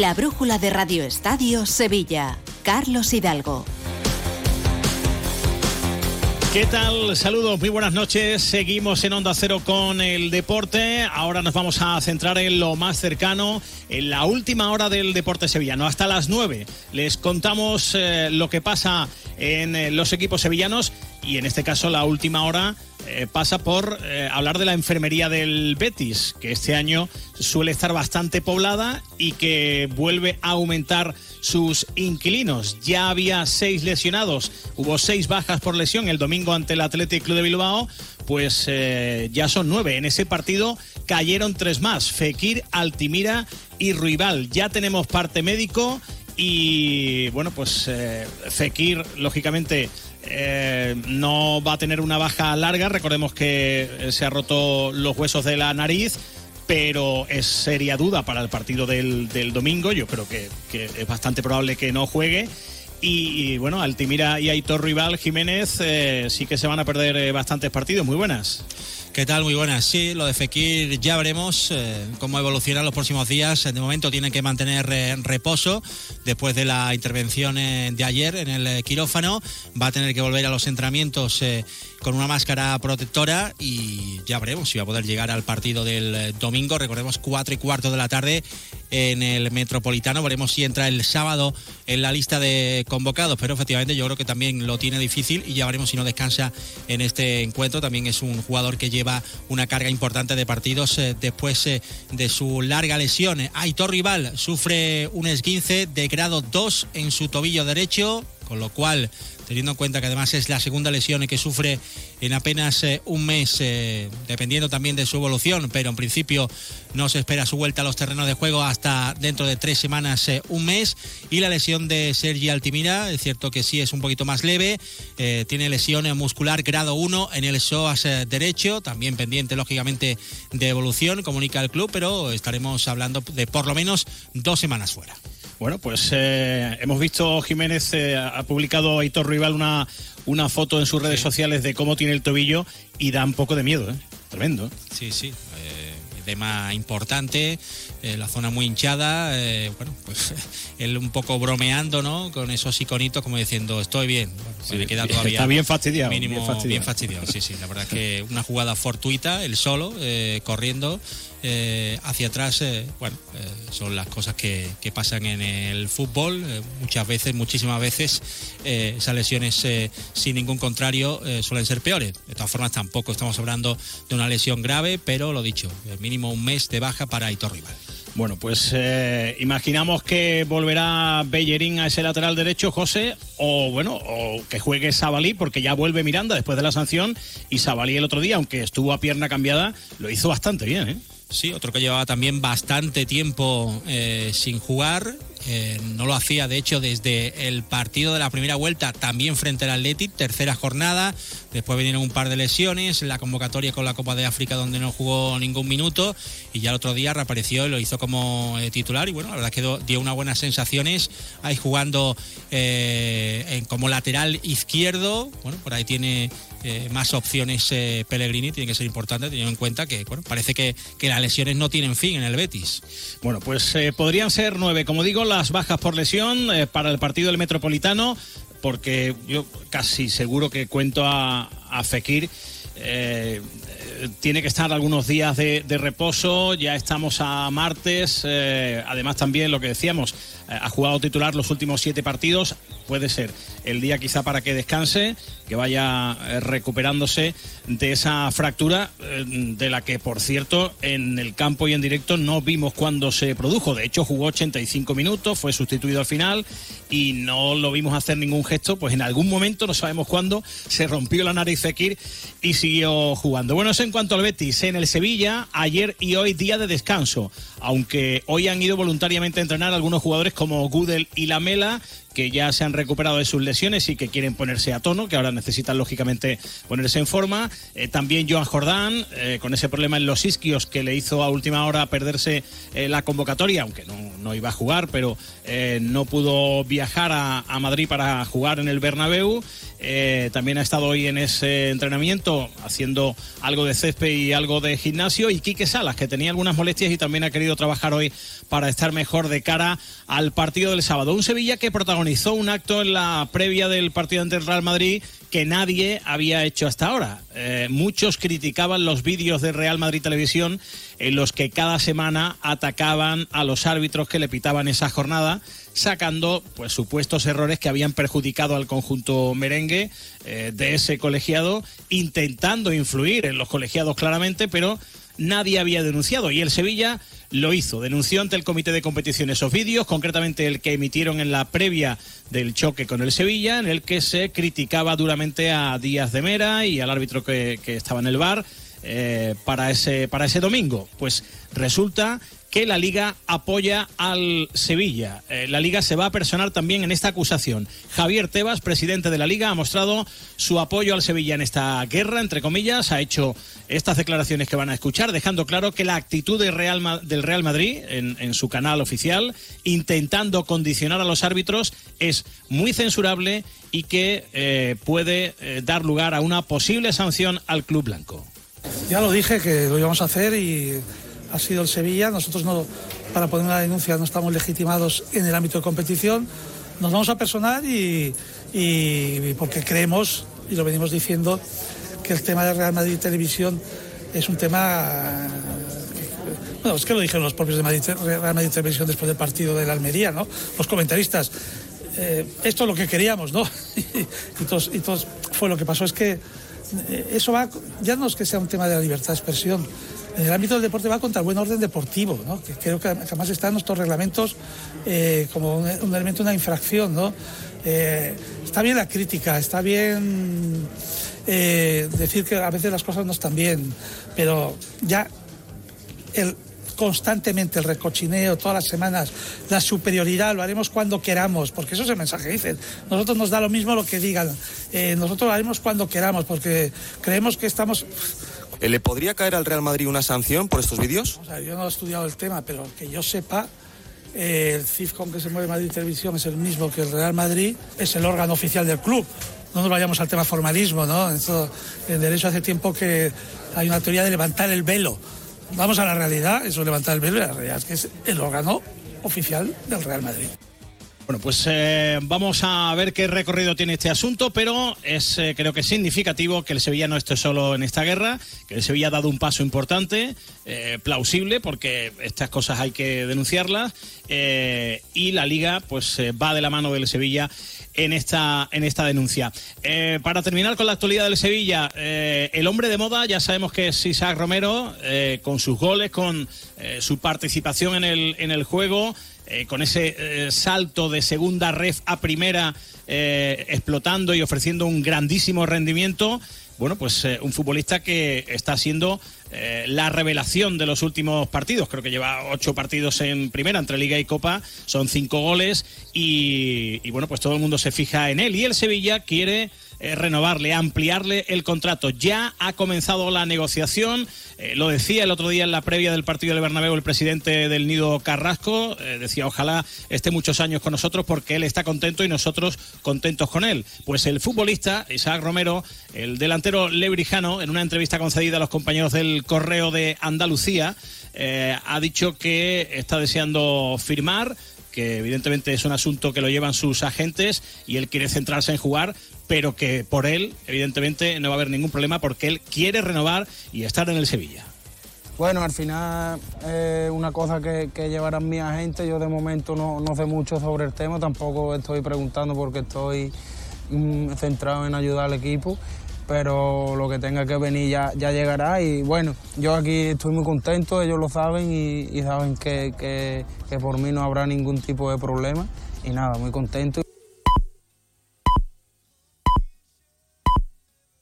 La brújula de Radio Estadio Sevilla. Carlos Hidalgo. ¿Qué tal? Saludos, muy buenas noches. Seguimos en Onda Cero con el deporte. Ahora nos vamos a centrar en lo más cercano, en la última hora del deporte sevillano. Hasta las 9 les contamos eh, lo que pasa en eh, los equipos sevillanos y en este caso la última hora eh, pasa por eh, hablar de la enfermería del Betis, que este año suele estar bastante poblada y que vuelve a aumentar sus inquilinos. Ya había seis lesionados, hubo seis bajas por lesión el domingo ante el Athletic Club de Bilbao, pues eh, ya son nueve. En ese partido cayeron tres más, Fekir, Altimira y Ruibal. Ya tenemos parte médico y bueno, pues Fekir, lógicamente eh, no va a tener una baja larga. Recordemos que eh, se ha roto los huesos de la nariz, pero es seria duda para el partido del, domingo. Yo creo que, es bastante probable que no juegue. Y, bueno, Altimira y Aitor Rival Jiménez eh, sí que se van a perder bastantes partidos. Muy buenas. ¿Qué tal? Muy buenas. Sí, lo de Fekir ya veremos eh, cómo evoluciona los próximos días. De momento tienen que mantener eh, reposo después de la intervención eh, de ayer en el quirófano. Va a tener que volver a los entrenamientos con una máscara protectora y ya veremos si va a poder llegar al partido del domingo. Recordemos cuatro y cuarto de la tarde en el Metropolitano. Veremos si entra el sábado en la lista de convocados, pero efectivamente yo creo que también lo tiene difícil y ya veremos si no descansa en este encuentro. También es un jugador que lleva una carga importante de partidos eh, después eh, de su larga lesión. Aitor Rival sufre un esguince de grado 2 en su tobillo derecho, con lo cual teniendo en cuenta que además es la segunda lesión que sufre en apenas eh, un mes, eh, dependiendo también de su evolución, pero en principio no se espera su vuelta a los terrenos de juego hasta dentro de tres semanas, eh, un mes. Y la lesión de Sergi Altimira, es cierto que sí es un poquito más leve, tiene lesión muscular grado 1 en el psoas derecho, también pendiente lógicamente de evolución, comunica el club, pero estaremos hablando de por lo menos dos semanas fuera. Bueno, pues eh, hemos visto Jiménez eh, ha publicado a Hitor Rival una, una foto en sus redes sociales de cómo tiene el tobillo y da un poco de miedo, ¿eh? Tremendo. Sí, sí. tema importante, la zona muy hinchada, bueno, pues él un poco bromeando, ¿no? Con esos iconitos como diciendo, estoy bien. se le queda todavía. Está bien fastidiado. Mínimo, bien fastidiado. sí, sí. La verdad que una jugada fortuita, el solo, corriendo eh, hacia atrás, eh, bueno, eh, son las cosas que, pasan en el fútbol. muchas veces, muchísimas veces, esas lesiones sin ningún contrario suelen ser peores. De todas formas, tampoco estamos hablando de una lesión grave, pero lo dicho, mínimo un mes de baja para Aitor Rival. Bueno, pues imaginamos que volverá Bellerín a ese lateral derecho, José, o bueno, o que juegue Sabalí, porque ya vuelve Miranda después de la sanción, y Sabalí el otro día, aunque estuvo a pierna cambiada, lo hizo bastante bien, ¿eh? Sí, otro que llevaba también bastante tiempo eh, sin jugar. Eh, no lo hacía, de hecho, desde el partido de la primera vuelta, también frente al Athletic, tercera jornada. Después vinieron un par de lesiones, la convocatoria con la Copa de África, donde no jugó ningún minuto. Y ya el otro día reapareció y lo hizo como eh, titular. Y bueno, la verdad que dio unas buenas sensaciones ahí jugando como lateral izquierdo. Bueno, por ahí tiene más opciones Pellegrini, tiene que ser importante teniendo en cuenta que bueno, parece que, lesiones no tienen fin en el Betis. Bueno, pues eh, podrían ser nueve, como digo, las bajas por lesión para el partido del Metropolitano, porque yo casi seguro que cuento a, a Fekir tiene que estar algunos días de, reposo, ya estamos a martes, eh, además también lo que decíamos, eh, ha jugado titular los últimos siete partidos, puede ser el día quizá para que descanse, que vaya eh, recuperándose de esa fractura, de la que por cierto en el campo y en directo no vimos cuándo se produjo, de hecho jugó 85 minutos, fue sustituido al final y no lo vimos hacer ningún gesto, pues en algún momento, no sabemos cuándo, se rompió la nariz Fekir y siguió jugando. Bueno, en cuanto al Betis, en el Sevilla, ayer y hoy día de descanso, aunque hoy han ido voluntariamente a entrenar algunos jugadores como Gudel y Lamela, que ya se han recuperado de sus lesiones y que quieren ponerse a tono, que ahora necesitan lógicamente ponerse en forma. Eh, también Joan Jordán, eh, con ese problema en los isquios que le hizo a última hora perderse eh, la convocatoria, aunque no, no, iba a jugar, pero no pudo viajar a, a, Madrid para jugar en el Bernabéu. también ha estado hoy en ese entrenamiento haciendo algo de césped y algo de gimnasio. Y Quique Salas, que tenía algunas molestias y también ha querido trabajar hoy para estar mejor de cara al partido del sábado. Un Sevilla que protagonizó un acto en la previa del partido ante el Real Madrid que nadie había hecho hasta ahora. Eh, muchos criticaban los vídeos de Real Madrid Televisión en los que cada semana atacaban a los árbitros que le pitaban esa jornada, sacando pues supuestos errores que habían perjudicado al conjunto merengue eh, de ese colegiado, intentando influir en los colegiados claramente, pero nadie había denunciado y el Sevilla lo hizo. Denunció ante el comité de competición esos vídeos, concretamente el que emitieron en la previa del choque con el Sevilla, en el que se criticaba duramente a Díaz de Mera y al árbitro que, estaba en el bar eh, para, ese, para ese domingo. Pues resulta que la Liga apoya al Sevilla. Eh, la Liga se va a personar también en esta acusación. Javier Tebas, presidente de la Liga, ha mostrado su apoyo al Sevilla en esta guerra, entre comillas, ha hecho estas declaraciones que van a escuchar, dejando claro que la actitud del Real, Madrid en, su canal oficial, intentando condicionar a los árbitros, es muy censurable y que eh, puede eh, dar lugar a una posible sanción al Club Blanco. Ya lo dije que lo íbamos a hacer y ha sido el Sevilla. Nosotros no, para poner una denuncia no estamos legitimados en el ámbito de competición. Nos vamos a personar y, porque creemos, y lo venimos diciendo, que el tema de Real Madrid Televisión es un tema bueno, es que lo dijeron los propios de Madrid, Real Madrid Televisión después del partido de la Almería, ¿no? Los comentaristas. Eh, esto es lo que queríamos, ¿no? y, todos, y todos fue lo que pasó. Es que eh, eso va, ya no es que sea un tema de la libertad de expresión, en el ámbito del deporte va contra el buen orden deportivo, ¿no? que creo que además está en nuestros reglamentos eh, como un, elemento una infracción. ¿no? Eh, está bien la crítica, está bien eh, decir que a veces las cosas no están bien, pero ya el, constantemente el recochineo, todas las semanas, la superioridad, lo haremos cuando queramos, porque eso es el mensaje dicen. Nosotros nos da lo mismo lo que digan, nosotros lo haremos cuando queramos, porque creemos que estamos ¿Le podría caer al Real Madrid una sanción por estos vídeos? Yo no he estudiado el tema, pero que yo sepa, eh, el CIF con que se mueve Madrid Televisión es el mismo que el Real Madrid, es el órgano oficial del club. No nos vayamos al tema formalismo, ¿no? en derecho hace tiempo que hay una teoría de levantar el velo. Vamos a la realidad, eso levantar el velo, la realidad es que es el órgano oficial del Real Madrid. Bueno, pues eh, vamos a ver qué recorrido tiene este asunto, pero es eh, creo que significativo que el Sevilla no esté solo en esta guerra, que el Sevilla ha dado un paso importante, eh, plausible, porque estas cosas hay que denunciarlas, y la Liga pues va de la mano del Sevilla en esta, en esta denuncia. para terminar con la actualidad del Sevilla, el hombre de moda, ya sabemos que es Isaac Romero, con sus goles, con su participación en el, en el juego. Eh, con ese eh, salto de segunda ref a primera, eh, explotando y ofreciendo un grandísimo rendimiento. Bueno, pues un futbolista que está siendo la revelación de los últimos partidos. Creo que lleva ocho partidos en primera entre Liga y Copa, son cinco goles y, y bueno, pues todo el mundo se fija en él. Y el Sevilla quiere eh, renovarle, ampliarle el contrato. Ya ha comenzado la negociación, eh, lo decía el otro día en la previa del partido del Bernabéu el presidente del Nido Carrasco, eh, decía ojalá esté muchos años con nosotros porque él está contento y nosotros contentos con él. Pues el futbolista Isaac Romero, el delantero lebrijano, en una entrevista concedida a los compañeros del Correo de Andalucía, ha dicho que está deseando firmar que evidentemente es un asunto que lo llevan sus agentes y él quiere centrarse en jugar, pero que por él, evidentemente, no va a haber ningún problema porque él quiere renovar y estar en el Sevilla. Bueno, al final es una cosa que, llevarán mi agente. Yo de momento no, no, sé mucho sobre el tema, tampoco estoy preguntando porque estoy mm, centrado en ayudar al equipo pero lo que tenga que venir ya, ya llegará y bueno, yo aquí estoy muy contento, ellos lo saben y, saben que, que, que por mí no habrá ningún tipo de problema y nada, muy contento.